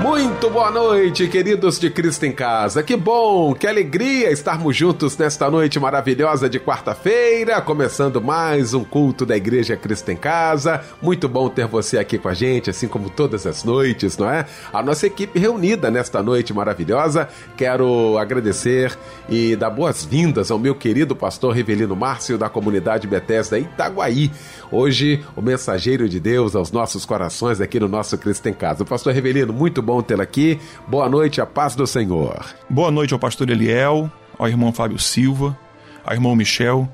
Muito boa noite, queridos de Cristo em Casa. Que bom, que alegria estarmos juntos nesta noite maravilhosa de quarta-feira, começando mais um culto da Igreja Cristo em Casa. Muito bom ter você aqui com a gente, assim como todas as noites, não é? A nossa equipe reunida nesta noite maravilhosa. Quero agradecer e dar boas-vindas ao meu querido pastor Rivelino Márcio da comunidade Bethesda Itaguaí. Hoje, o mensageiro de Deus aos nossos corações aqui no nosso Cristo em Casa. Pastor Rivelino, muito bom tê-lo aqui. Boa noite, a paz do Senhor. Boa noite ao pastor Eliel, ao irmão Fábio Silva, ao irmão Michel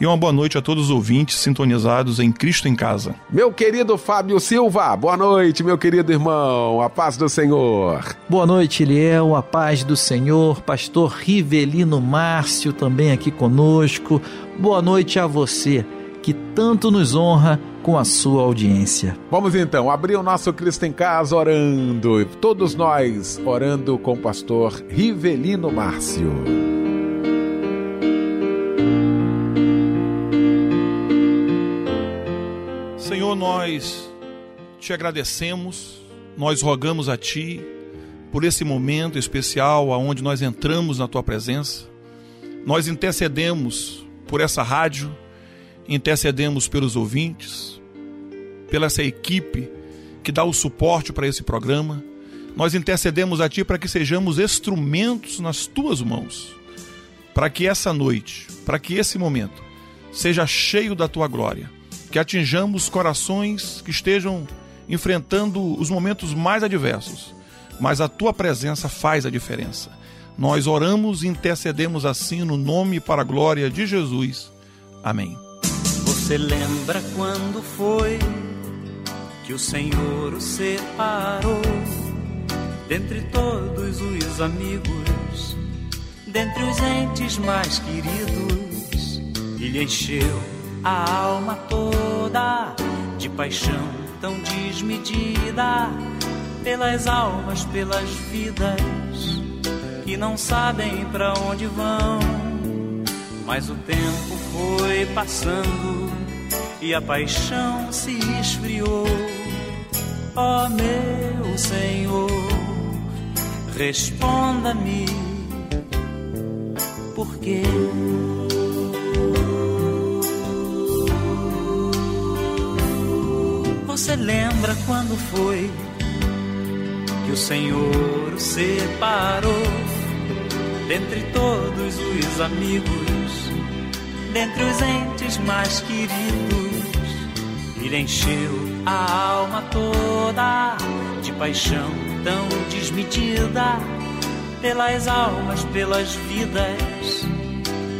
e uma boa noite a todos os ouvintes sintonizados em Cristo em Casa. Meu querido Fábio Silva, boa noite, meu querido irmão, a paz do Senhor. Boa noite, Eliel, a paz do Senhor, pastor Rivelino Márcio também aqui conosco. Boa noite a você que tanto nos honra com a sua audiência. Vamos então abrir o nosso Cristo em Casa orando, todos nós orando com o pastor Rivelino Márcio. Senhor, nós te agradecemos, nós rogamos a ti por esse momento especial aonde nós entramos na tua presença. Nós intercedemos por essa rádio intercedemos pelos ouvintes, pela essa equipe que dá o suporte para esse programa. Nós intercedemos a Ti para que sejamos instrumentos nas Tuas mãos, para que essa noite, para que esse momento seja cheio da Tua glória, que atinjamos corações que estejam enfrentando os momentos mais adversos, mas a Tua presença faz a diferença. Nós oramos e intercedemos assim no nome para a glória de Jesus. Amém. Você lembra quando foi que o Senhor o separou dentre todos os amigos, dentre os entes mais queridos, e lhe encheu a alma toda de paixão tão desmedida pelas almas, pelas vidas que não sabem para onde vão, mas o tempo foi passando e a paixão se esfriou. Ó oh, meu Senhor, responda-me, por quê? Você lembra quando foi que o Senhor o separou dentre todos os amigos, dentre os entes mais queridos? Ele encheu a alma toda de paixão tão desmedida pelas almas, pelas vidas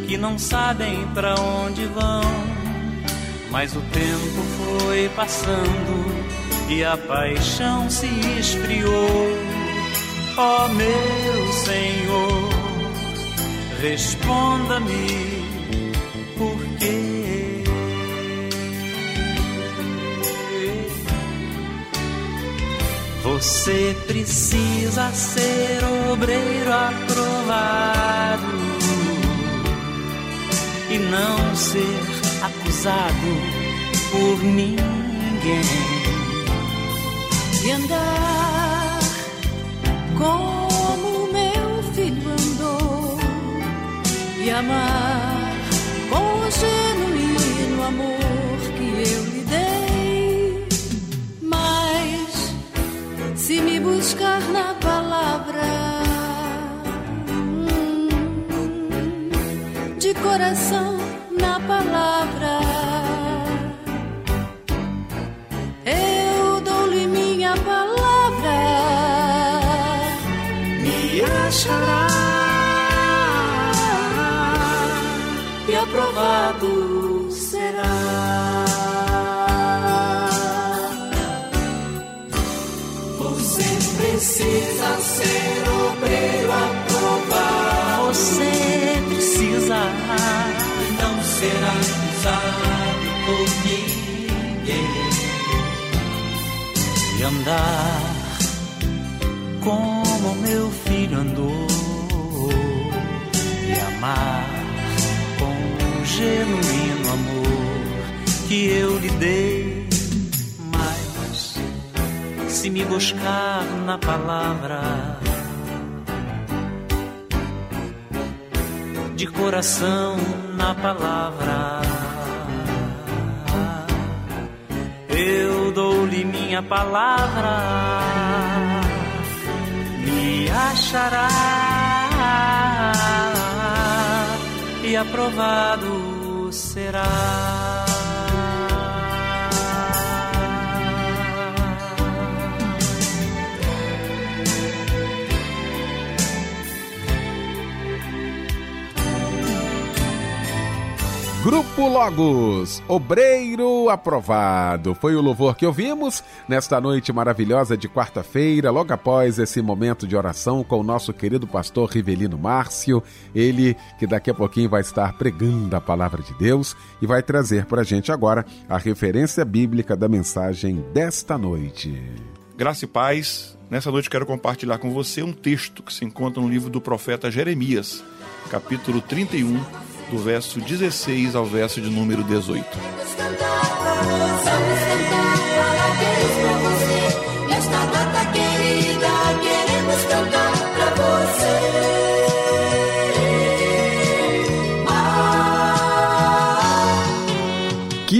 que não sabem para onde vão. Mas o tempo foi passando e a paixão se esfriou. Oh, meu Senhor, responda-me por quê? Você precisa ser obreiro aprovado e não ser acusado por ninguém. E andar como meu filho andou e amar com genuíno amor se me buscar na palavra. De coração na palavra. Eu dou-lhe minha palavra. Me achará. E aprovado precisa ser obreiro aprovado. Você precisa não ser desprezado por ninguém e andar como meu filho andou e amar com o genuíno amor que eu lhe dei. Se me buscar na palavra de coração na palavra. Eu dou-lhe minha palavra, me achará e aprovado será. Grupo Logos, Obreiro Aprovado. Foi o louvor que ouvimos nesta noite maravilhosa de quarta-feira, logo após esse momento de oração com o nosso querido pastor Rivelino Márcio. Ele que daqui a pouquinho vai estar pregando a palavra de Deus e vai trazer para a gente agora a referência bíblica da mensagem desta noite. Graça e paz. Nessa noite quero compartilhar com você um texto que se encontra no livro do profeta Jeremias, capítulo 31 do verso 16 ao verso de número 18. Vamos cantar para você. Nesta data querida, queremos cantar para você.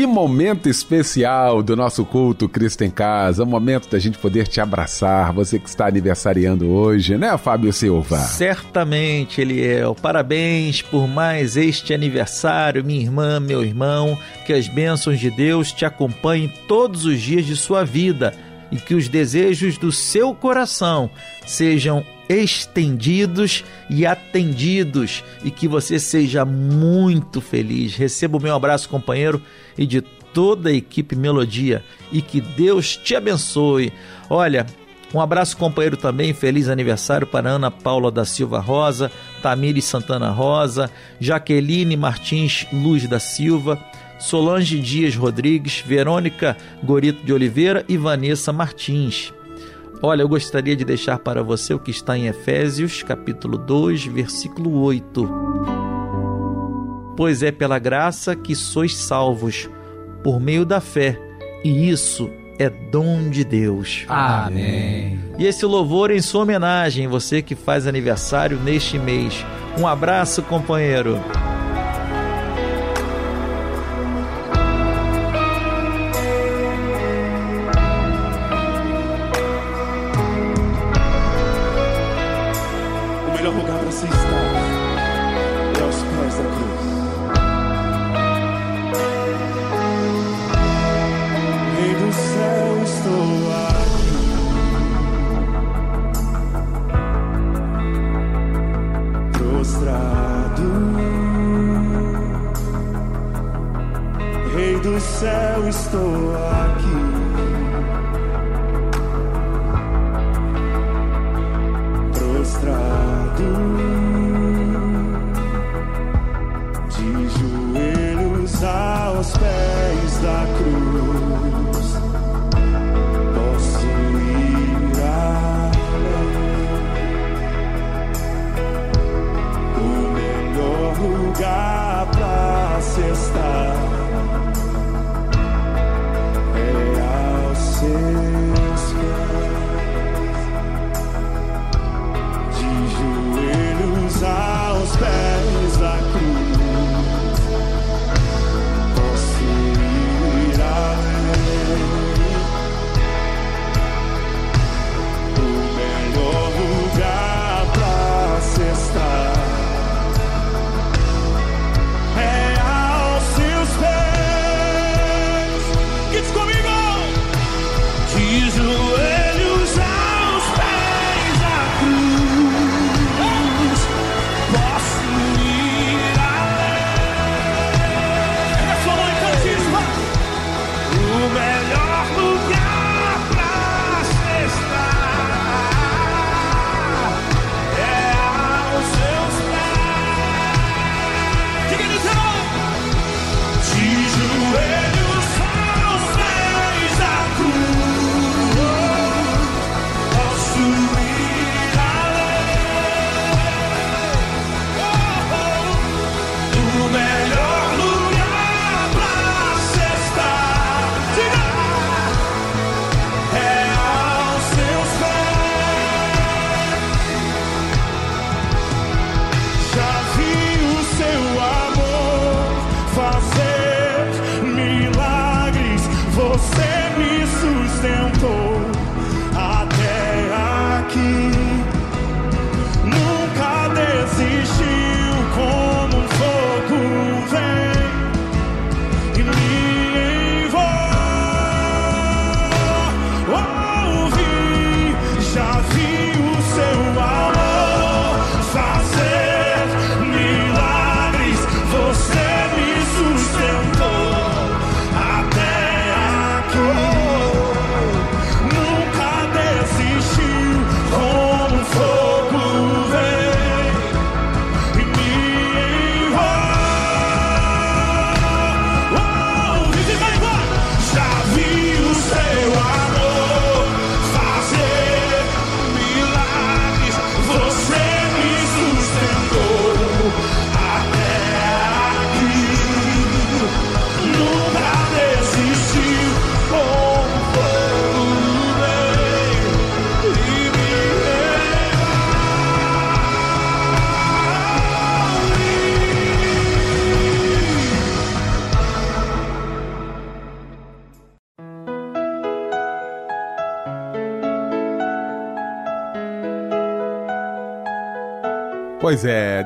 Momento especial do nosso culto Cristo em Casa, o momento da gente poder te abraçar, você que está aniversariando hoje, né, Fábio Silva? Certamente, Eliel. Parabéns por mais este aniversário, minha irmã, meu irmão. Que as bênçãos de Deus te acompanhem todos os dias de sua vida e que os desejos do seu coração sejam estendidos e atendidos e que você seja muito feliz. Receba o meu abraço, companheiro, e de toda a equipe Melodia e que Deus te abençoe. Olha, um abraço, companheiro, também. Feliz aniversário para Ana Paula da Silva Rosa, Tamires Santana Rosa, Jaqueline Martins Luz da Silva, Solange Dias Rodrigues, Verônica Gorito de Oliveira e Vanessa Martins. Olha, eu gostaria de deixar para você o que está em Efésios, capítulo 2, versículo 8. Pois é pela graça que sois salvos, por meio da fé, e isso é dom de Deus. Amém. E esse louvor em sua homenagem, você que faz aniversário neste mês. Um abraço, companheiro. De joelhos aos pés da cruz.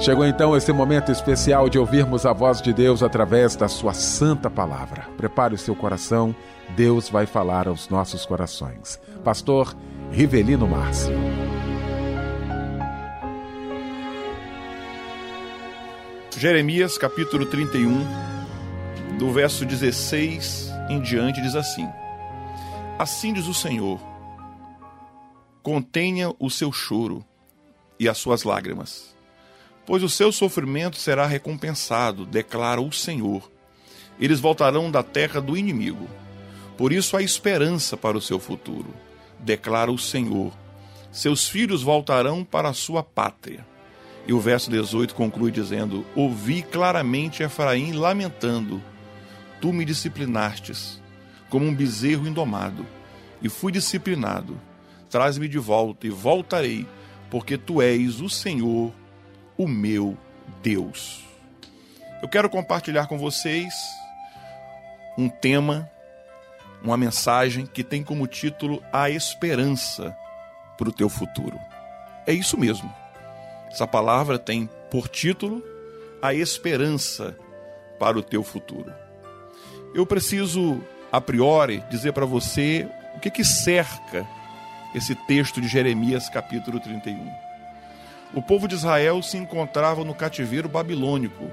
Chegou então esse momento especial de ouvirmos a voz de Deus através da Sua Santa Palavra. Prepare o seu coração, Deus vai falar aos nossos corações. Pastor Rivelino Márcio. Jeremias capítulo 31, do verso 16 em diante, diz assim: Assim diz o Senhor: contenha o seu choro e as suas lágrimas pois o seu sofrimento será recompensado, declara o Senhor. Eles voltarão da terra do inimigo. Por isso há esperança para o seu futuro, declara o Senhor. Seus filhos voltarão para a sua pátria. E o verso 18 conclui dizendo: Ouvi claramente Efraim lamentando: Tu me disciplinastes, como um bezerro indomado, e fui disciplinado. Traz-me de volta e voltarei, porque tu és o Senhor, o meu Deus. Eu quero compartilhar com vocês um tema, uma mensagem que tem como título A Esperança para o Teu Futuro. É isso mesmo. Essa palavra tem por título A Esperança para o Teu Futuro. Eu preciso, a priori, dizer para você o que, que cerca esse texto de Jeremias, capítulo 31. O povo de Israel se encontrava no cativeiro babilônico,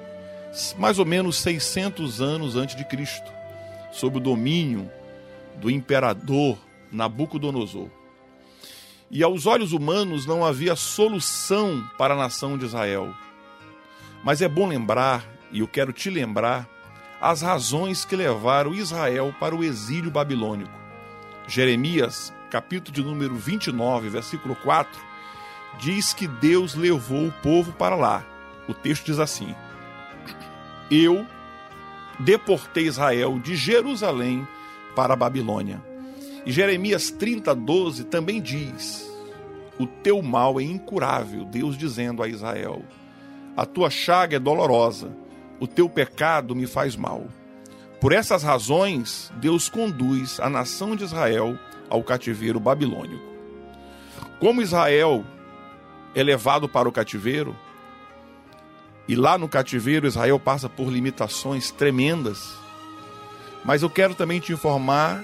mais ou menos 600 anos antes de Cristo, sob o domínio do imperador Nabucodonosor. E aos olhos humanos não havia solução para a nação de Israel. Mas é bom lembrar, e eu quero te lembrar, as razões que levaram Israel para o exílio babilônico. Jeremias, capítulo de número 29, versículo 4, diz que Deus levou o povo para lá. O texto diz assim: Eu deportei Israel de Jerusalém para a Babilônia. E Jeremias 30, 12 também diz: O teu mal é incurável, Deus dizendo a Israel: A tua chaga é dolorosa, o teu pecado me faz mal. Por essas razões, Deus conduz a nação de Israel ao cativeiro babilônico. Como Israel é levado para o cativeiro. E lá no cativeiro, Israel passa por limitações tremendas. Mas eu quero também te informar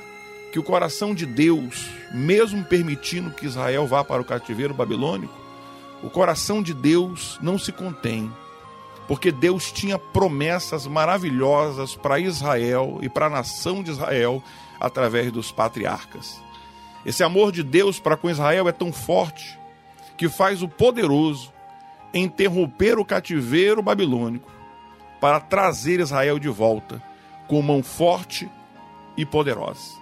que o coração de Deus, mesmo permitindo que Israel vá para o cativeiro babilônico, o coração de Deus não se contém, porque Deus tinha promessas maravilhosas para Israel e para a nação de Israel através dos patriarcas. Esse amor de Deus para com Israel é tão forte que faz o poderoso interromper o cativeiro babilônico para trazer Israel de volta com mão forte e poderosa.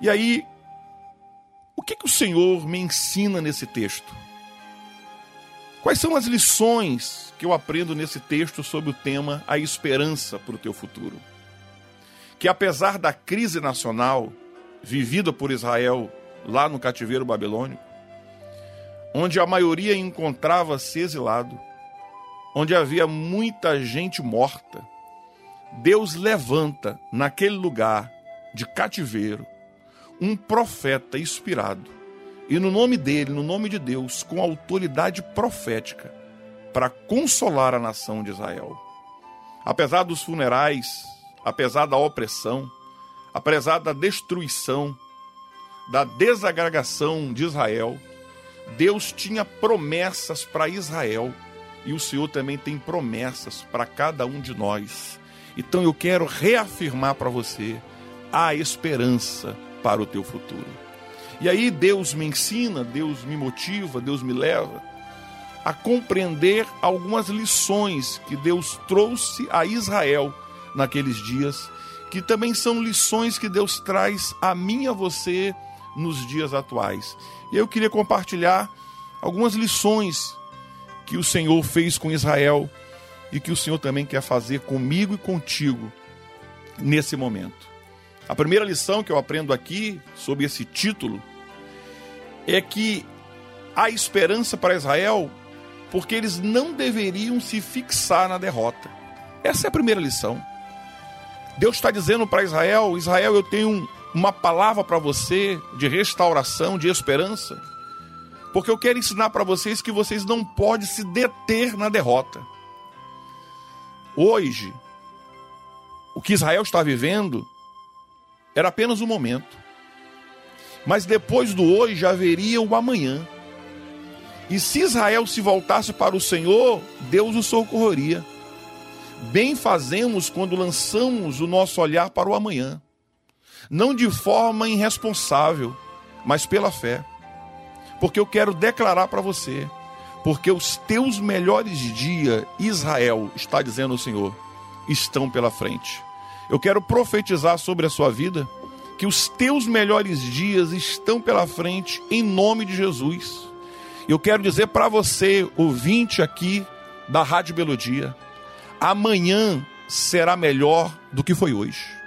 E aí, o que, que o Senhor me ensina nesse texto? Quais são as lições que eu aprendo nesse texto sobre o tema A Esperança para o Teu Futuro? Que apesar da crise nacional vivida por Israel lá no cativeiro babilônico, onde a maioria encontrava-se exilado, onde havia muita gente morta, Deus levanta naquele lugar de cativeiro um profeta inspirado, e no nome dele, no nome de Deus, com autoridade profética, para consolar a nação de Israel. Apesar dos funerais, apesar da opressão, apesar da destruição, da desagregação de Israel, Deus tinha promessas para Israel e o Senhor também tem promessas para cada um de nós. Então eu quero reafirmar para você a esperança para o teu futuro. E aí Deus me ensina, Deus me motiva, Deus me leva a compreender algumas lições que Deus trouxe a Israel naqueles dias, que também são lições que Deus traz a mim e a você nos dias atuais. E eu queria compartilhar algumas lições que o Senhor fez com Israel e que o Senhor também quer fazer comigo e contigo nesse momento. A primeira lição que eu aprendo aqui sobre esse título é que há esperança para Israel porque eles não deveriam se fixar na derrota. Essa é a primeira lição. Deus está dizendo para Israel: Israel, eu tenho uma palavra para você de restauração, de esperança, porque eu quero ensinar para vocês que vocês não podem se deter na derrota. Hoje, o que Israel está vivendo era apenas um momento. Mas depois do hoje haveria o amanhã. E se Israel se voltasse para o Senhor, Deus o socorreria. Bem fazemos quando lançamos o nosso olhar para o amanhã, não de forma irresponsável, mas pela fé. Porque eu quero declarar para você, porque os teus melhores dias, Israel, está dizendo o Senhor, estão pela frente. Eu quero profetizar sobre a sua vida que os teus melhores dias estão pela frente, em nome de Jesus. Eu quero dizer para você, ouvinte aqui da Rádio Melodia, amanhã será melhor do que foi hoje.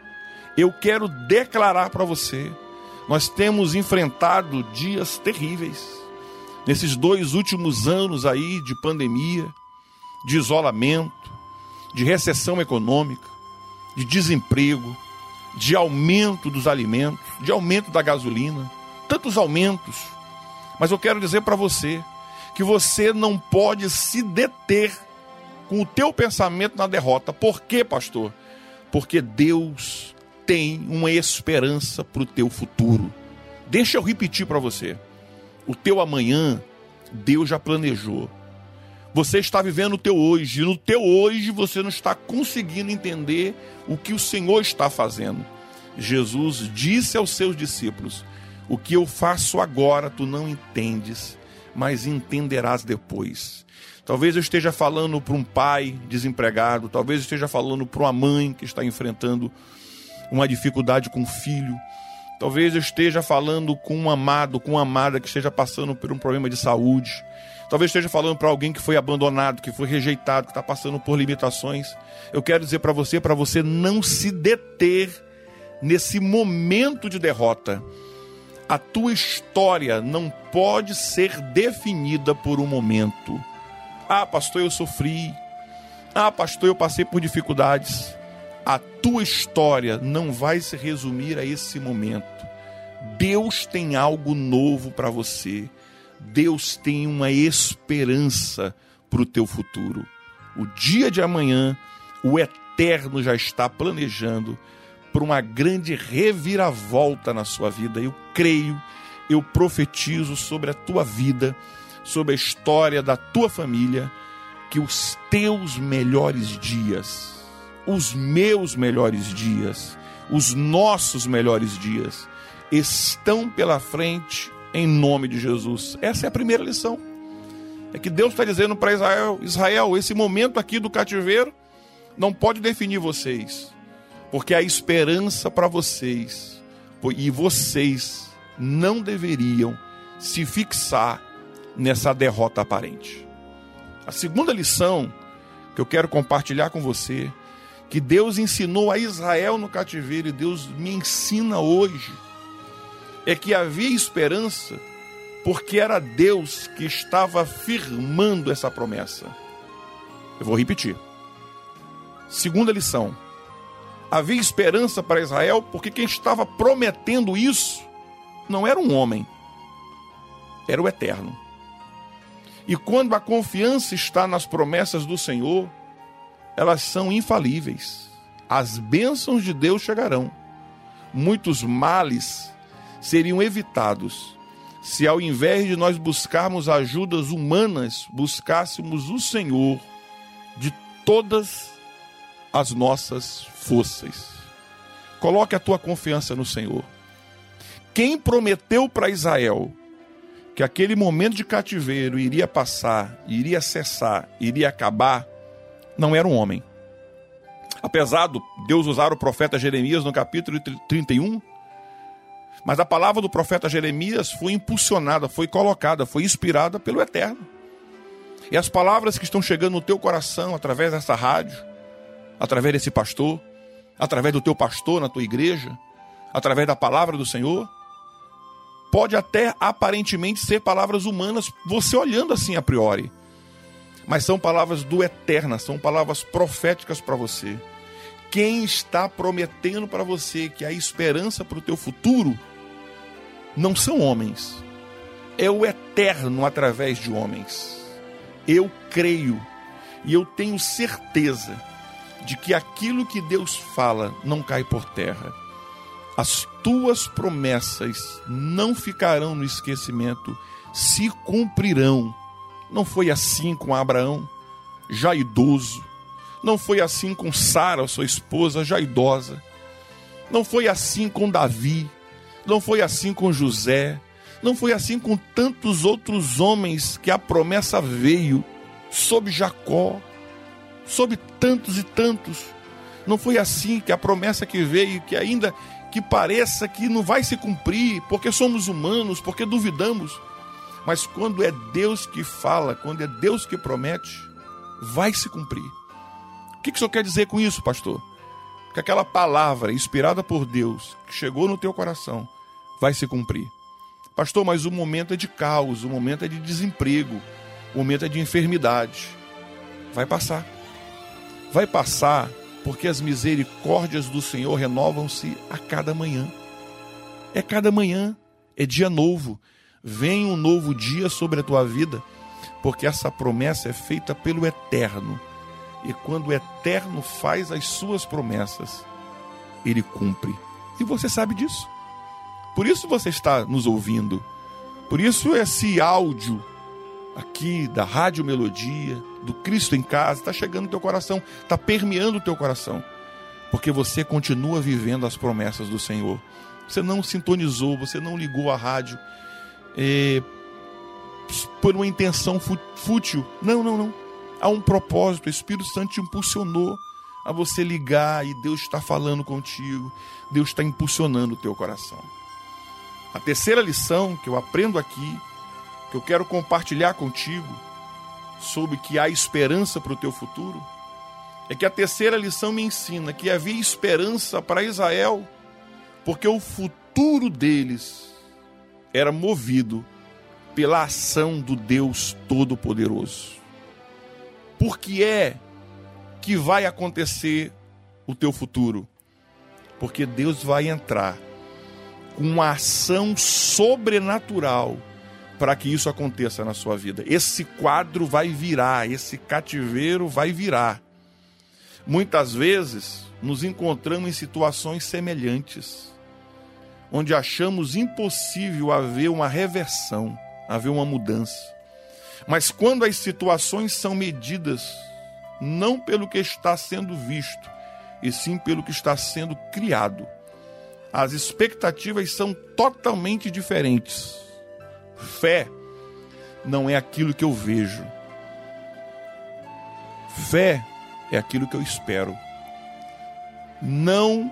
Eu quero declarar para você, nós temos enfrentado dias terríveis nesses dois últimos anos aí de pandemia, de isolamento, de recessão econômica, de desemprego, de aumento dos alimentos, de aumento da gasolina, tantos aumentos mas eu quero dizer para você que você não pode se deter com o teu pensamento na derrota. Por quê, pastor? Porque Deus tem uma esperança para o teu futuro. Deixa eu repetir para você. O teu amanhã, Deus já planejou. Você está vivendo o teu hoje, e no teu hoje você não está conseguindo entender o que o Senhor está fazendo. Jesus disse aos seus discípulos: o que eu faço agora tu não entendes, mas entenderás depois. Talvez eu esteja falando para um pai desempregado, talvez eu esteja falando para uma mãe que está enfrentando uma dificuldade com o filho. Talvez eu esteja falando com um amado, com uma amada que esteja passando por um problema de saúde. Talvez esteja falando para alguém que foi abandonado, que foi rejeitado, que está passando por limitações. Eu quero dizer para você, para você não se deter nesse momento de derrota a tua história não pode ser definida por um momento. Ah, pastor, eu sofri. Ah, pastor, eu passei por dificuldades. A tua história não vai se resumir a esse momento. Deus tem algo novo para você. Deus tem uma esperança para o teu futuro. O dia de amanhã, o eterno já está planejando por uma grande reviravolta na sua vida. Eu creio, eu profetizo sobre a tua vida, sobre a história da tua família, que os teus melhores dias, os meus melhores dias, os nossos melhores dias estão pela frente em nome de Jesus. Essa é a primeira lição. É que Deus está dizendo para Israel: Israel, esse momento aqui do cativeiro não pode definir vocês porque há esperança para vocês, e vocês não deveriam se fixar nessa derrota aparente. A segunda lição que eu quero compartilhar com você, que Deus ensinou a Israel no cativeiro e Deus me ensina hoje, é que havia esperança porque era Deus que estava firmando essa promessa. Eu vou repetir. Segunda lição havia esperança para Israel, porque quem estava prometendo isso não era um homem, era o Eterno. E quando a confiança está nas promessas do Senhor, elas são infalíveis. As bênçãos de Deus chegarão. Muitos males seriam evitados se ao invés de nós buscarmos ajudas humanas, buscássemos o Senhor de todas as nossas forças. Coloque a tua confiança no Senhor. Quem prometeu para Israel que aquele momento de cativeiro iria passar, iria cessar, iria acabar, não era um homem. Apesar de Deus usar o profeta Jeremias no capítulo 31, mas a palavra do profeta Jeremias foi impulsionada, foi colocada, foi inspirada pelo Eterno. E as palavras que estão chegando no teu coração através dessa rádio, através desse pastor, através do teu pastor na tua igreja, através da palavra do Senhor, pode até aparentemente ser palavras humanas, você olhando assim a priori. Mas são palavras do Eterno, são palavras proféticas para você. Quem está prometendo para você que a esperança para o teu futuro não são homens, é o eterno através de homens. Eu creio e eu tenho certeza de que aquilo que Deus fala não cai por terra. As tuas promessas não ficarão no esquecimento, se cumprirão. Não foi assim com Abraão, já idoso. Não foi assim com Sara, sua esposa, já idosa. Não foi assim com Davi, não foi assim com José, não foi assim com tantos outros homens que a promessa veio sobre Jacó, sobre tantos e tantos. Não foi assim que a promessa que veio, que ainda que pareça que não vai se cumprir, porque somos humanos, porque duvidamos. Mas quando é Deus que fala, quando é Deus que promete, vai se cumprir. O que, que o senhor quer dizer com isso, pastor? Que aquela palavra inspirada por Deus, que chegou no teu coração, vai se cumprir. Pastor, mas o momento é de caos, o momento é de desemprego, o momento é de enfermidade. Vai passar. Vai passar porque as misericórdias do Senhor renovam-se a cada manhã. É cada manhã, é dia novo. Vem um novo dia sobre a tua vida, porque essa promessa é feita pelo Eterno. E quando o Eterno faz as suas promessas, ele cumpre. E você sabe disso. Por isso você está nos ouvindo. Por isso esse áudio aqui da Rádio Melodia, do Cristo em Casa, está chegando no teu coração, está permeando o teu coração. Porque você continua vivendo as promessas do Senhor. Você não sintonizou, você não ligou a rádio é, por uma intenção fútil. Não, não, não. Há um propósito. O Espírito Santo te impulsionou a você ligar e Deus está falando contigo. Deus está impulsionando o teu coração. A terceira lição que eu aprendo aqui, que eu quero compartilhar contigo, sobre que há esperança para o teu futuro, é que a terceira lição me ensina que havia esperança para Israel, porque o futuro deles era movido pela ação do Deus Todo-Poderoso. Por que é que vai acontecer o teu futuro? Porque Deus vai entrar com uma ação sobrenatural para que isso aconteça na sua vida. Esse quadro vai virar, esse cativeiro vai virar. Muitas vezes nos encontramos em situações semelhantes, onde achamos impossível haver uma reversão, haver uma mudança. Mas quando as situações são medidas não pelo que está sendo visto, e sim pelo que está sendo criado, as expectativas são totalmente diferentes. Fé não é aquilo que eu vejo. Fé é aquilo que eu espero. Não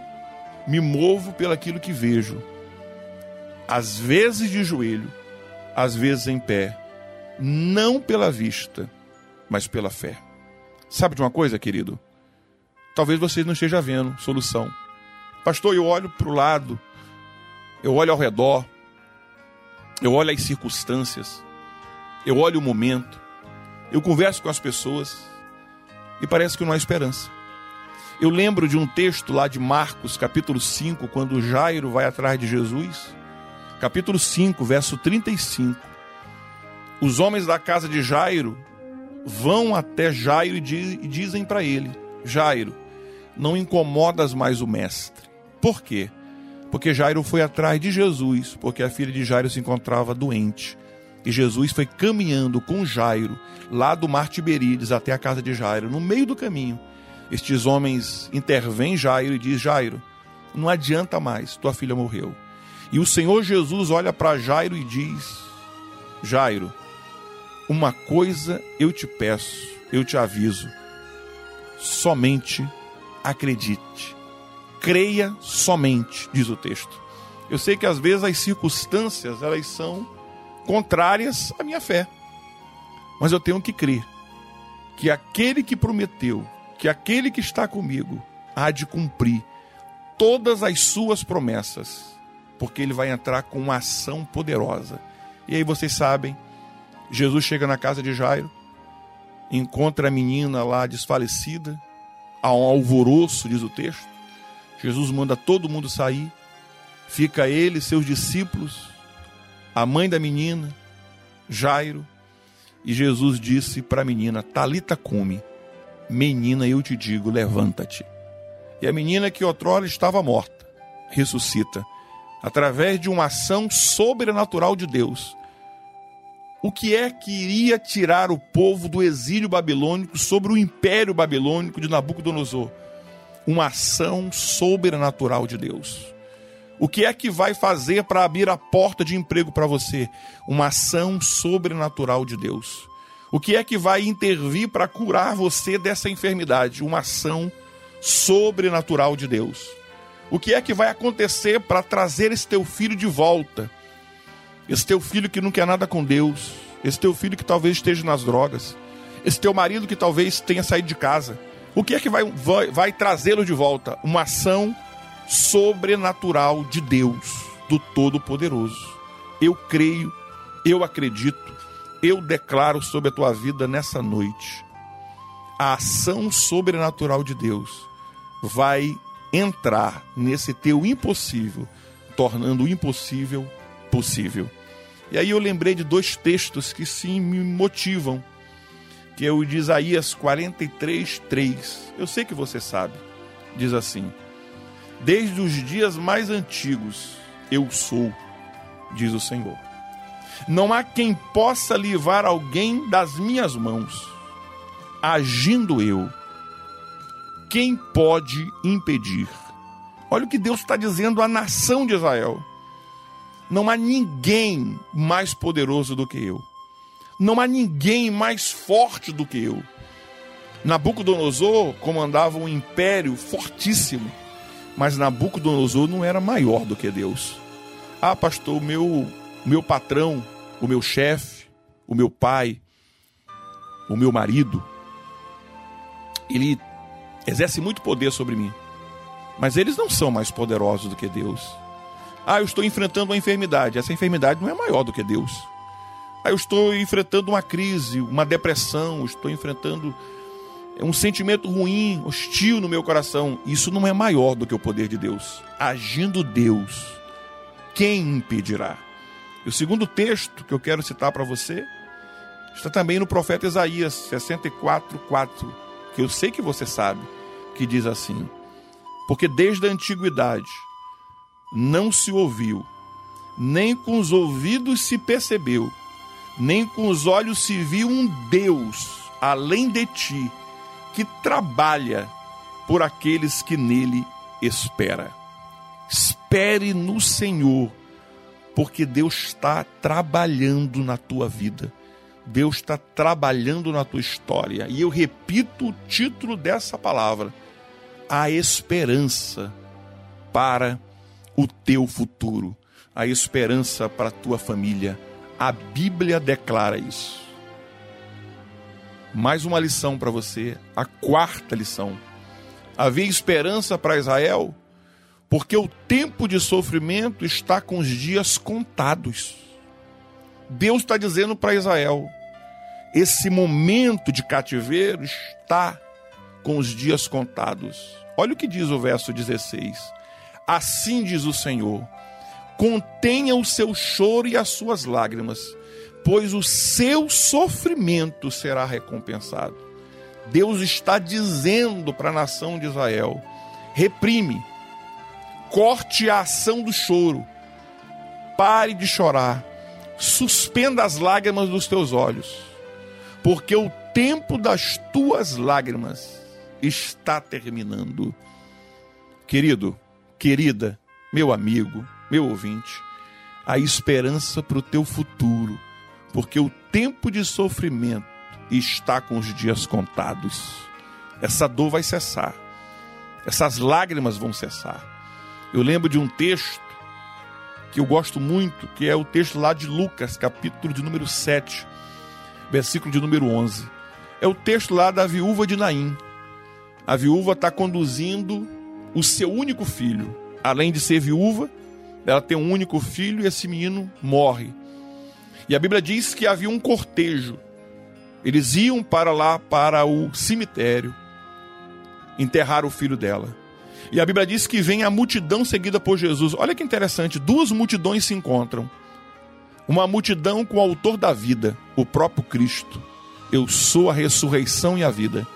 me movo pelaquilo que vejo. Às vezes de joelho, às vezes em pé. Não pela vista, mas pela fé. Sabe de uma coisa, querido? Talvez você não esteja vendo solução. Pastor, eu olho para o lado, eu olho ao redor, eu olho as circunstâncias, eu olho o momento, eu converso com as pessoas e parece que não há esperança. Eu lembro de um texto lá de Marcos, capítulo 5, quando Jairo vai atrás de Jesus. Capítulo 5, verso 35. Os homens da casa de Jairo vão até Jairo e dizem para ele: Jairo, não incomodas mais o mestre. Por quê? Porque Jairo foi atrás de Jesus, porque a filha de Jairo se encontrava doente. E Jesus foi caminhando com Jairo, lá do Mar Tiberíades até a casa de Jairo. No meio do caminho, estes homens intervêm Jairo e diz: Jairo, não adianta mais, tua filha morreu. E o Senhor Jesus olha para Jairo e diz: Jairo, uma coisa eu te peço, eu te aviso, somente acredite. Creia somente, diz o texto. Eu sei que às vezes as circunstâncias elas são contrárias à minha fé. Mas eu tenho que crer que aquele que prometeu, que aquele que está comigo, há de cumprir todas as suas promessas, porque ele vai entrar com uma ação poderosa. E aí vocês sabem, Jesus chega na casa de Jairo, encontra a menina lá desfalecida, há um alvoroço, diz o texto. Jesus manda todo mundo sair, fica ele, seus discípulos, a mãe da menina, Jairo, e Jesus disse para a menina: Talita come, menina, eu te digo, levanta-te. E a menina que outrora estava morta, ressuscita, através de uma ação sobrenatural de Deus. O que é que iria tirar o povo do exílio babilônico sobre o império babilônico de Nabucodonosor? Uma ação sobrenatural de Deus. O que é que vai fazer para abrir a porta de emprego para você? Uma ação sobrenatural de Deus. O que é que vai intervir para curar você dessa enfermidade? Uma ação sobrenatural de Deus. O que é que vai acontecer para trazer esse teu filho de volta? Esse teu filho que não quer nada com Deus, esse teu filho que talvez esteja nas drogas, esse teu marido que talvez tenha saído de casa. O que é que vai, vai, vai trazê-lo de volta? Uma ação sobrenatural de Deus, do Todo-Poderoso. Eu creio, eu acredito, eu declaro sobre a tua vida nessa noite. A ação sobrenatural de Deus vai entrar nesse teu impossível, tornando o impossível possível. E aí eu lembrei de dois textos que sim me motivam, que é o de Isaías 43, 3. Eu sei que você sabe. Diz assim: Desde os dias mais antigos eu sou, diz o Senhor. Não há quem possa livrar alguém das minhas mãos. Agindo eu, quem pode impedir? Olha o que Deus está dizendo à nação de Israel. Não há ninguém mais poderoso do que eu. Não há ninguém mais forte do que eu. Nabucodonosor comandava um império fortíssimo mas Nabucodonosor não era maior do que Deus. Ah, pastor, o meu, patrão, o meu chefe, o meu pai, o meu marido, ele exerce muito poder sobre mim. Mas eles não são mais poderosos do que Deus. Ah, eu estou enfrentando uma enfermidade. Essa enfermidade não é maior do que Deus. Ah, eu estou enfrentando uma crise, uma depressão, estou enfrentando é um sentimento ruim, hostil no meu coração, isso não é maior do que o poder de Deus. Agindo Deus, quem impedirá? E o segundo texto que eu quero citar para você está também no profeta Isaías 64, 4, que eu sei que você sabe, que diz assim: Porque desde a antiguidade não se ouviu, nem com os ouvidos se percebeu, nem com os olhos se viu um Deus além de ti que trabalha por aqueles que nele espera. Espere no Senhor, porque Deus está trabalhando na tua vida. Deus está trabalhando na tua história. E eu repito o título dessa palavra: a esperança para o teu futuro, a esperança para a tua família. A Bíblia declara isso mais uma lição para você, a quarta lição. Havia esperança para Israel, porque o tempo de sofrimento está com os dias contados. Deus está dizendo para Israel: esse momento de cativeiro está com os dias contados. Olha o que diz o verso 16: Assim diz o Senhor: contenha o seu choro e as suas lágrimas pois o seu sofrimento será recompensado. Deus está dizendo para a nação de Israel: reprime, corte a ação do choro. Pare de chorar. Suspenda as lágrimas dos teus olhos, porque o tempo das tuas lágrimas está terminando. Querido, querida, meu amigo, meu ouvinte, a esperança para o teu futuro, porque o tempo de sofrimento está com os dias contados. Essa dor vai cessar, essas lágrimas vão cessar. Eu lembro de um texto que eu gosto muito, que é o texto lá de Lucas, capítulo de número 7, versículo de número 11. É o texto lá da viúva de Naim. A viúva está conduzindo o seu único filho. Além de ser viúva, ela tem um único filho e esse menino morre. E a Bíblia diz que havia um cortejo. Eles iam para lá, para o cemitério, enterrar o filho dela. E a Bíblia diz que vem a multidão seguida por Jesus. Olha que interessante, duas multidões se encontram. Uma multidão com o autor da vida, o próprio Cristo. Eu sou a ressurreição e a vida.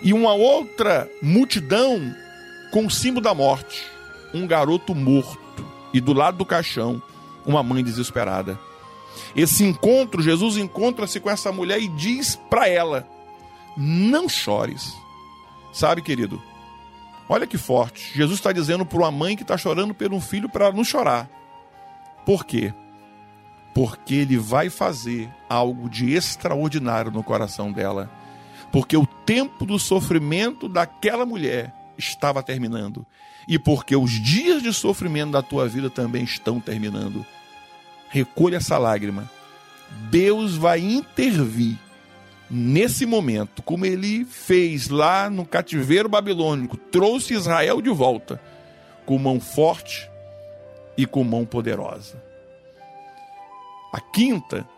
E uma outra multidão com o símbolo da morte, um garoto morto. E do lado do caixão, uma mãe desesperada. Esse encontro, Jesus encontra-se com essa mulher e diz para ela: Não chores. Sabe, querido, Olha que forte. Jesus está dizendo para uma mãe que está chorando por um filho para não chorar. Por quê? Porque ele vai fazer algo de extraordinário no coração dela. Porque o tempo do sofrimento daquela mulher estava terminando. E porque os dias de sofrimento da tua vida também estão terminando. Recolha essa lágrima. Deus vai intervir nesse momento, como ele fez lá no cativeiro babilônico, trouxe Israel de volta com mão forte e com mão poderosa. A quinta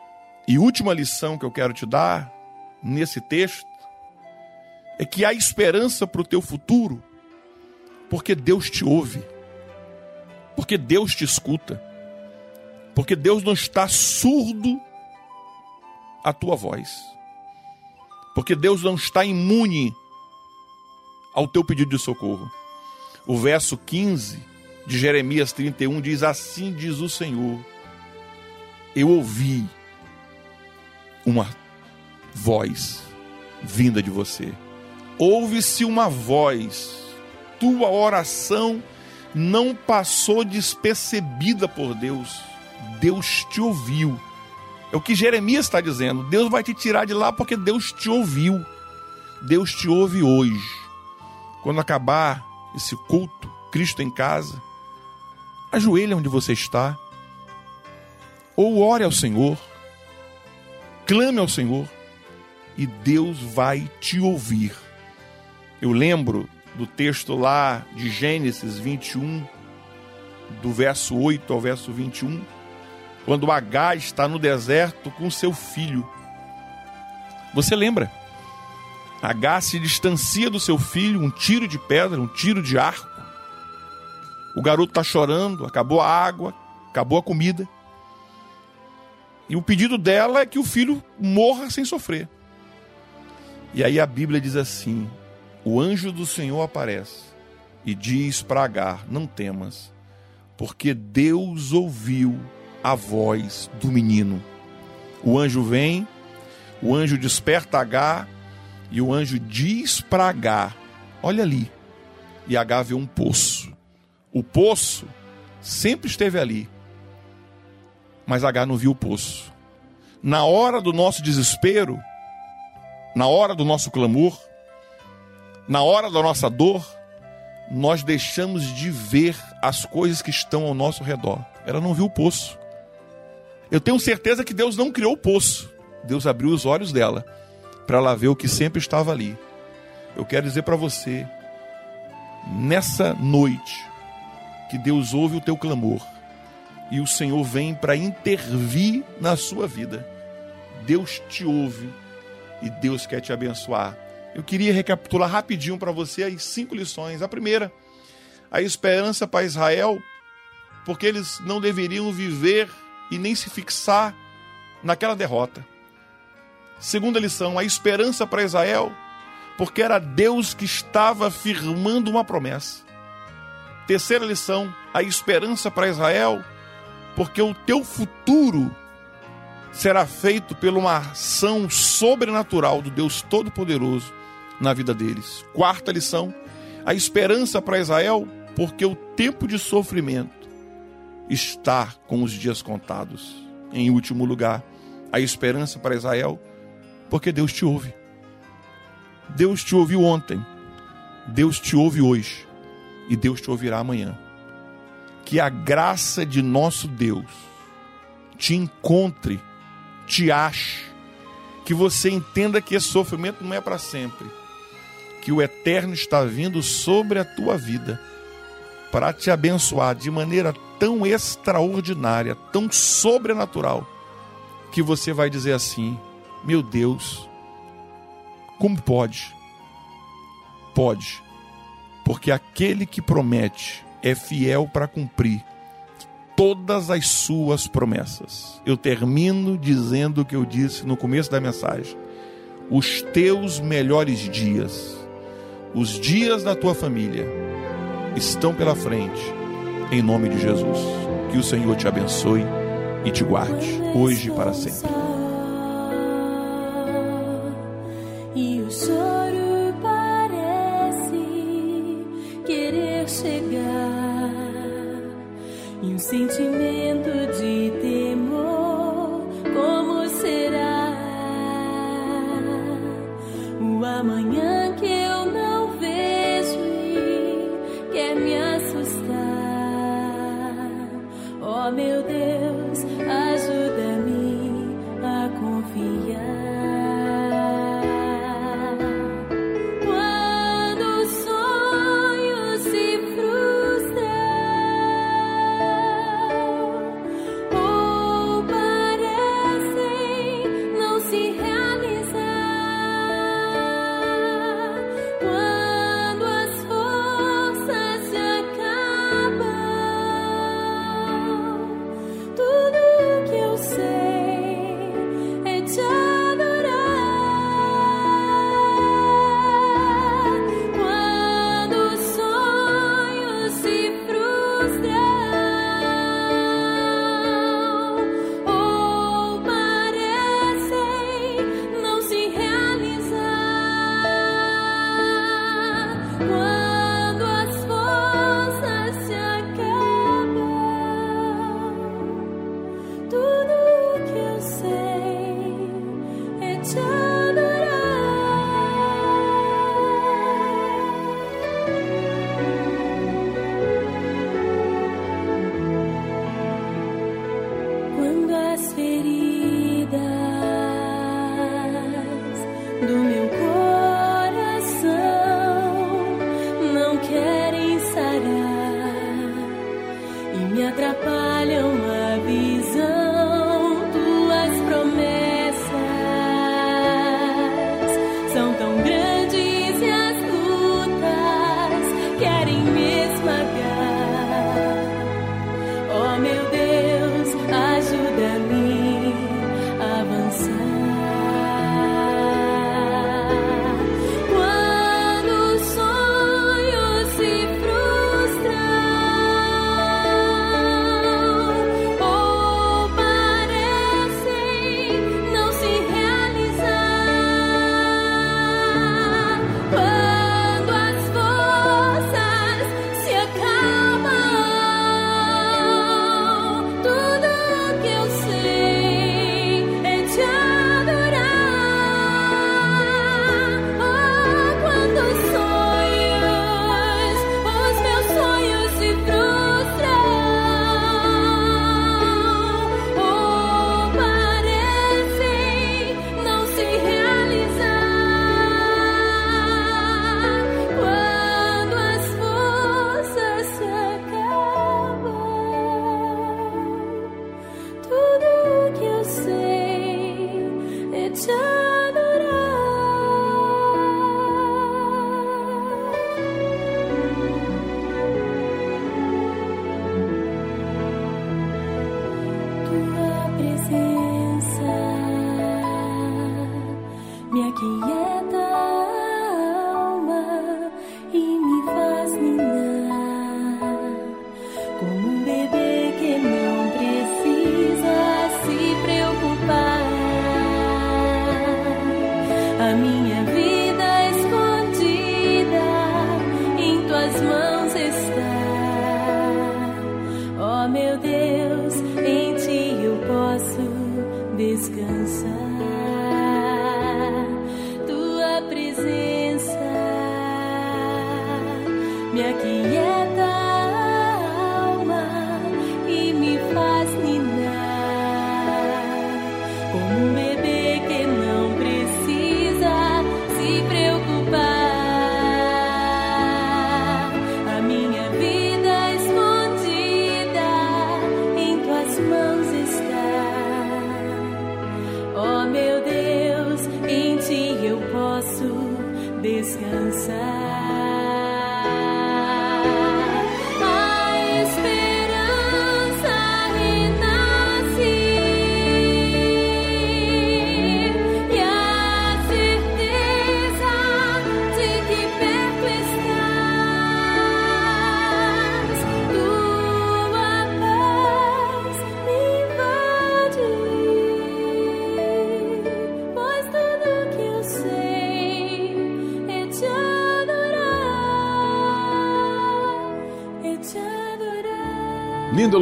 e última lição que eu quero te dar nesse texto é que há esperança para o teu futuro, porque Deus te ouve, porque Deus te escuta, porque Deus não está surdo à tua voz. Porque Deus não está imune ao teu pedido de socorro. O verso 15 de Jeremias 31 diz: Assim diz o Senhor, eu ouvi uma voz vinda de você. Ouve-se uma voz, tua oração não passou despercebida por Deus, Deus te ouviu é o que Jeremias está dizendo. Deus vai te tirar de lá porque Deus te ouviu. Deus te ouve hoje. Quando acabar esse culto, Cristo em casa, ajoelha onde você está. Ou ore ao Senhor. Clame ao Senhor. E Deus vai te ouvir. Eu lembro do texto lá de Gênesis 21, do verso 8 ao verso 21 quando H está no deserto com seu filho. Você lembra? H se distancia do seu filho, um tiro de pedra, um tiro de arco. O garoto está chorando, acabou a água, acabou a comida. E o pedido dela é que o filho morra sem sofrer. E aí a Bíblia diz assim: o anjo do Senhor aparece e diz para Agar: Não temas, porque Deus ouviu a voz do menino. O anjo vem, o anjo desperta H e o anjo diz para H: Olha ali. E H vê um poço. O poço sempre esteve ali, mas H não viu o poço. Na hora do nosso desespero, na hora do nosso clamor, na hora da nossa dor, nós deixamos de ver as coisas que estão ao nosso redor. Ela não viu o poço. Eu tenho certeza que Deus não criou o poço. Deus abriu os olhos dela para ela ver o que sempre estava ali. Eu quero dizer para você, nessa noite, que Deus ouve o teu clamor e o Senhor vem para intervir na sua vida. Deus te ouve e Deus quer te abençoar. Eu queria recapitular rapidinho para você as cinco lições. A primeira, a esperança para Israel, porque eles não deveriam viver e nem se fixar naquela derrota. Segunda lição, a esperança para Israel, porque era Deus que estava firmando uma promessa. Terceira lição: a esperança para Israel, porque o teu futuro será feito por uma ação sobrenatural do Deus Todo-Poderoso na vida deles. Quarta lição: a esperança para Israel, porque o tempo de sofrimento está com os dias contados. Em último lugar, a esperança para Israel, porque Deus te ouve. Deus te ouviu ontem, Deus te ouve hoje e Deus te ouvirá amanhã. Que a graça de nosso Deus te encontre, te ache, que você entenda que esse sofrimento não é para sempre, que o eterno está vindo sobre a tua vida para te abençoar de maneira tão extraordinária, tão sobrenatural, que você vai dizer assim: meu Deus, como pode? Pode, porque aquele que promete é fiel para cumprir todas as suas promessas. Eu termino dizendo o que eu disse no começo da mensagem: os teus melhores dias, os dias da tua família, estão pela frente, em nome de Jesus. Que o Senhor te abençoe e te guarde, hoje e para sempre. E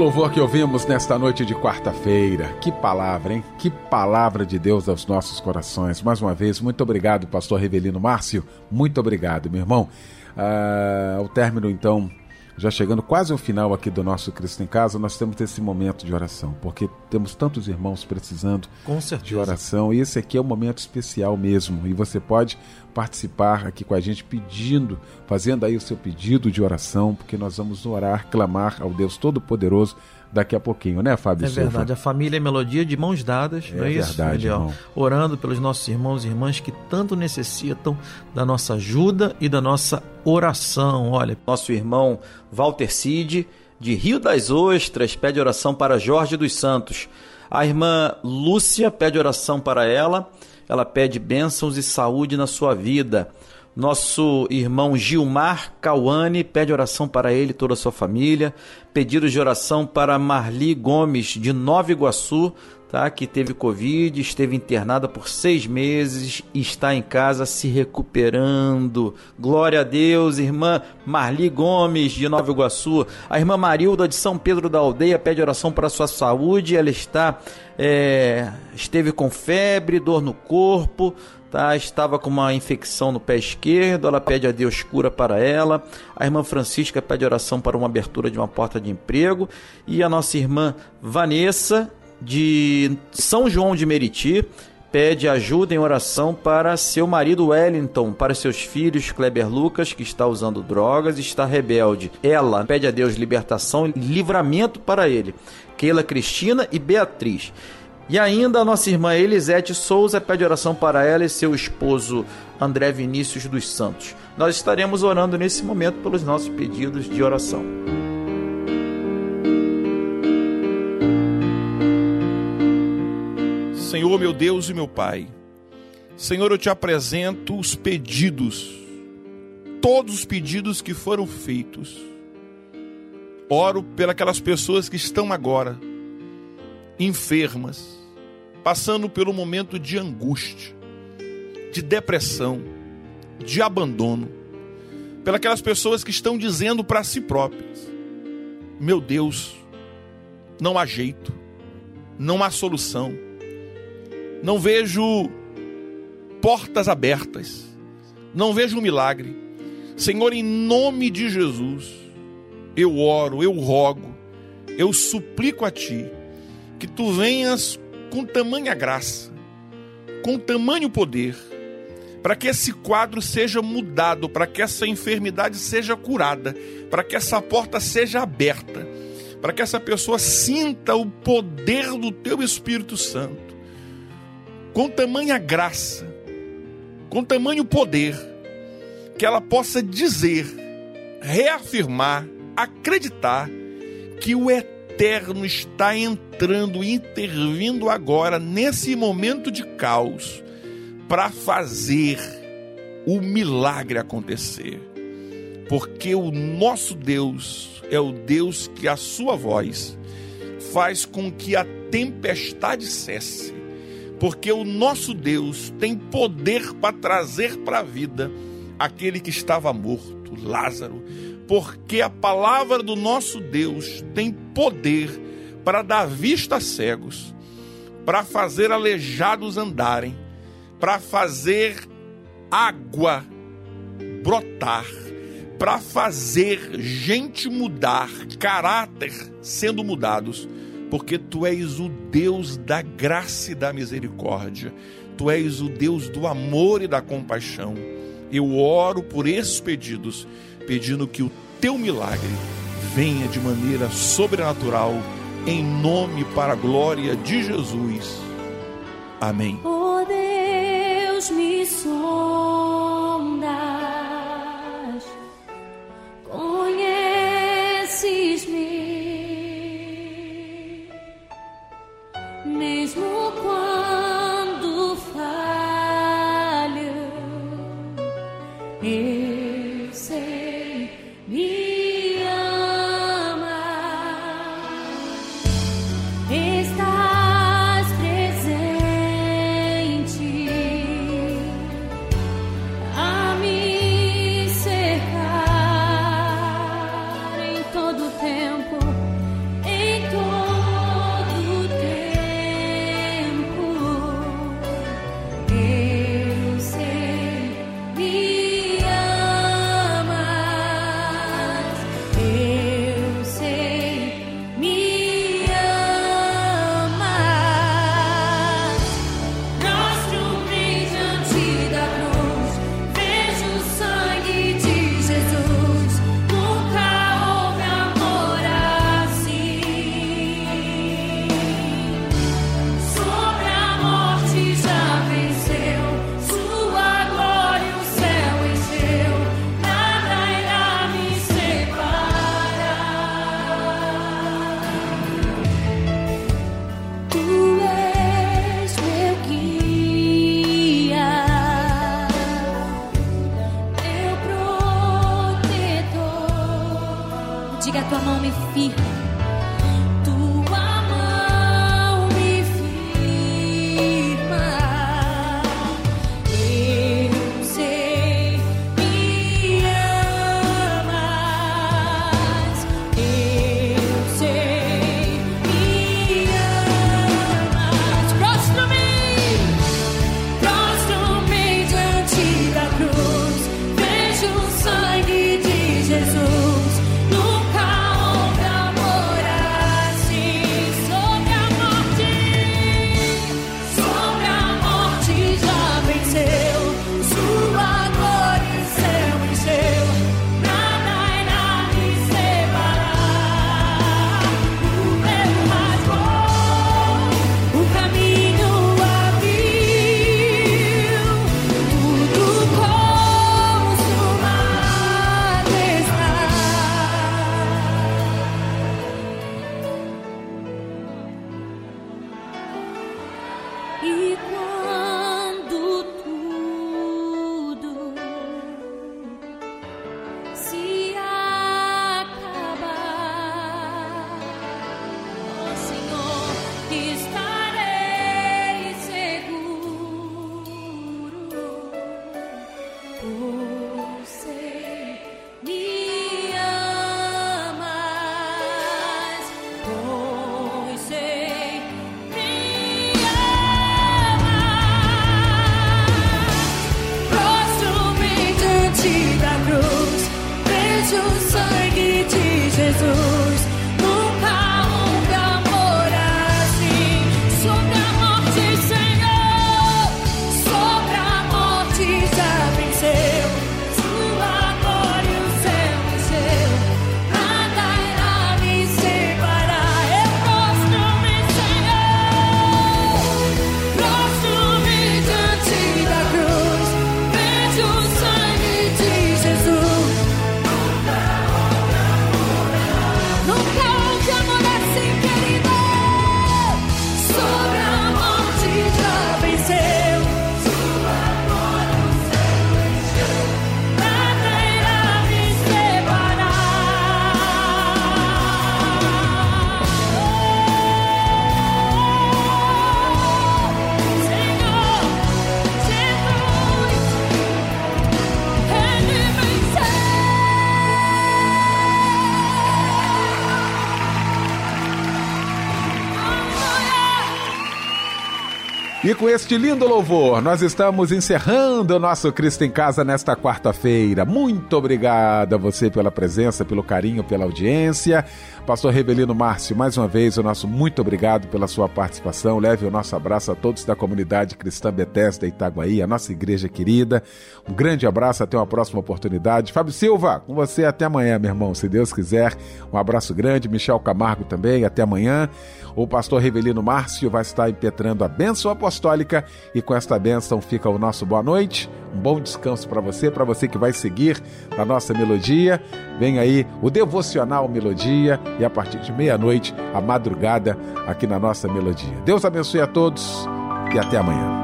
louvor que ouvimos nesta noite de quarta-feira. Que palavra, hein? Que palavra de Deus aos nossos corações. Mais uma vez, muito obrigado, pastor Revelino Márcio. Muito obrigado, meu irmão. Ah, ao término, então, já chegando quase ao final aqui do nosso Cristo em Casa, nós temos esse momento de oração, porque temos tantos irmãos precisando de oração. E esse aqui é um momento especial mesmo. E você pode participar aqui com a gente pedindo, fazendo aí o seu pedido de oração, porque nós vamos orar, clamar ao Deus Todo-Poderoso daqui a pouquinho, né, Fábio É Silva? verdade, a família é melodia de mãos dadas, É não é isso? verdade, ó, irmão. orando pelos nossos irmãos e irmãs que tanto necessitam da nossa ajuda e da nossa oração. Olha, Nosso irmão Walter Cid, de Rio das Ostras, pede oração para Jorge dos Santos. A irmã Lúcia pede oração para ela. Ela pede bênçãos e saúde na sua vida. Nosso irmão Gilmar Cauane pede oração para ele e toda a sua família. Pedidos de oração para Marli Gomes, de Nova Iguaçu, tá? que teve Covid, esteve internada por seis meses e está em casa se recuperando. Glória a Deus, irmã Marli Gomes, de Nova Iguaçu. A irmã Marilda, de São Pedro da Aldeia, pede oração para sua saúde. Ela está, é, esteve com febre, dor no corpo, tá? Estava com uma infecção no pé esquerdo, ela pede a Deus cura para ela. A irmã Francisca pede oração para uma abertura de uma porta de emprego e a nossa irmã Vanessa de São João de Meriti pede ajuda em oração para seu marido Wellington, para seus filhos Kleber Lucas, que está usando drogas e está rebelde. Ela pede a Deus libertação e livramento para ele. Keila Cristina e Beatriz. E ainda a nossa irmã Elisete Souza pede oração para ela e seu esposo André Vinícius dos Santos. Nós estaremos orando nesse momento pelos nossos pedidos de oração. Senhor, meu Deus e meu Pai, Senhor, eu te apresento os pedidos, todos os pedidos que foram feitos. Oro pelas pessoas que estão agora enfermas, passando pelo momento de angústia, de depressão, de abandono, pelas pessoas que estão dizendo para si próprias: Meu Deus, não há jeito, não há solução não vejo portas abertas, não vejo um milagre. Senhor, em nome de Jesus, eu oro, eu rogo, eu suplico a Ti que Tu venhas com tamanha graça, com tamanho poder, para que esse quadro seja mudado, para que essa enfermidade seja curada, para que essa porta seja aberta, para que essa pessoa sinta o poder do Teu Espírito Santo com tamanha graça, com tamanho poder, que ela possa dizer, reafirmar, acreditar que o Eterno está entrando, intervindo agora, nesse momento de caos, para fazer o milagre acontecer. Porque o nosso Deus é o Deus que a sua voz faz com que a tempestade cesse porque o nosso Deus tem poder para trazer para a vida aquele que estava morto, Lázaro, porque a palavra do nosso Deus tem poder para dar vista a cegos, para fazer aleijados andarem, para fazer água brotar, para fazer gente mudar, caráter sendo mudados, porque tu és o Deus da graça e da misericórdia, tu és o Deus do amor e da compaixão. Eu oro por esses pedidos pedindo que o teu milagre venha de maneira sobrenatural, em nome para a glória de Jesus. Amém. Oh Deus, me sonda. Com este lindo louvor, nós estamos encerrando o nosso Cristo em Casa nesta quarta-feira. Muito obrigado a você pela presença, pelo carinho, pela audiência. Pastor Rebelino Márcio, mais uma vez, o nosso muito obrigado pela sua participação. Leve o nosso abraço a todos da comunidade cristã Bethesda Itaguaí, a nossa igreja querida. Um grande abraço, até uma próxima oportunidade. Fábio Silva, com você até amanhã, meu irmão, se Deus quiser. Um abraço grande. Michel Camargo também, até amanhã. O pastor Revelino Márcio vai estar impetrando a bênção apostólica e com esta bênção fica o nosso boa noite. Um bom descanso para você, para você que vai seguir a nossa melodia. Vem aí o devocional Melodia e a partir de meia-noite a madrugada aqui na nossa melodia. Deus abençoe a todos e até amanhã.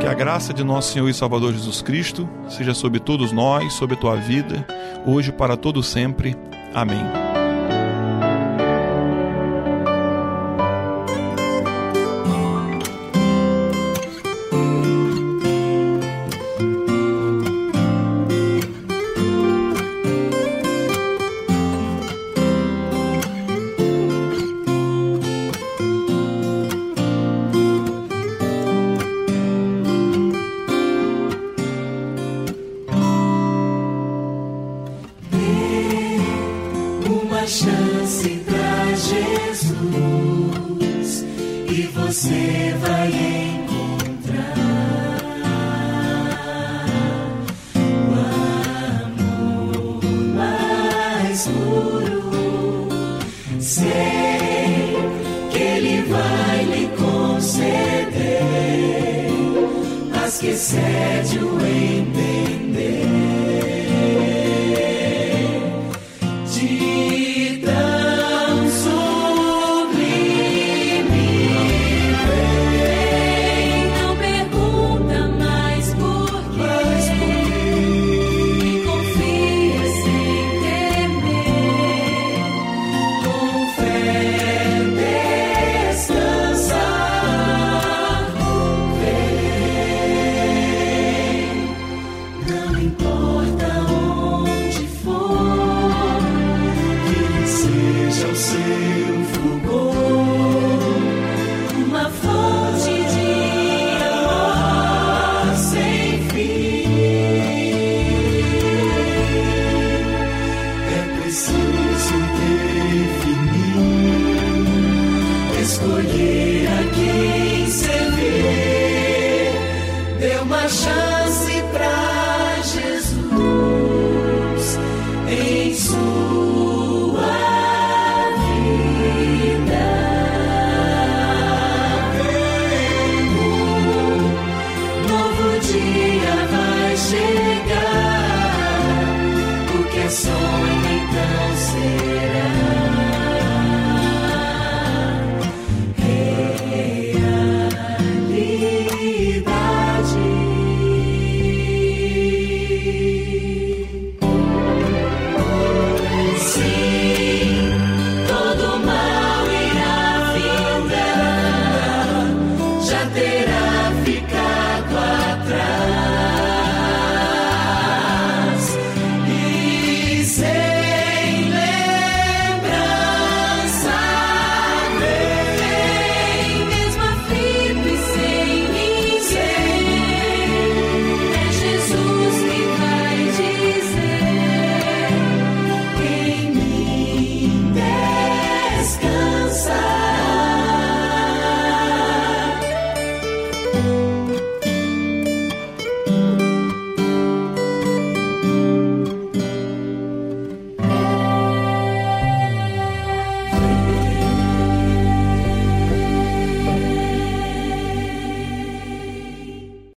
Que a graça de nosso Senhor e Salvador Jesus Cristo seja sobre todos nós, sobre a tua vida, hoje para todo sempre. Amém.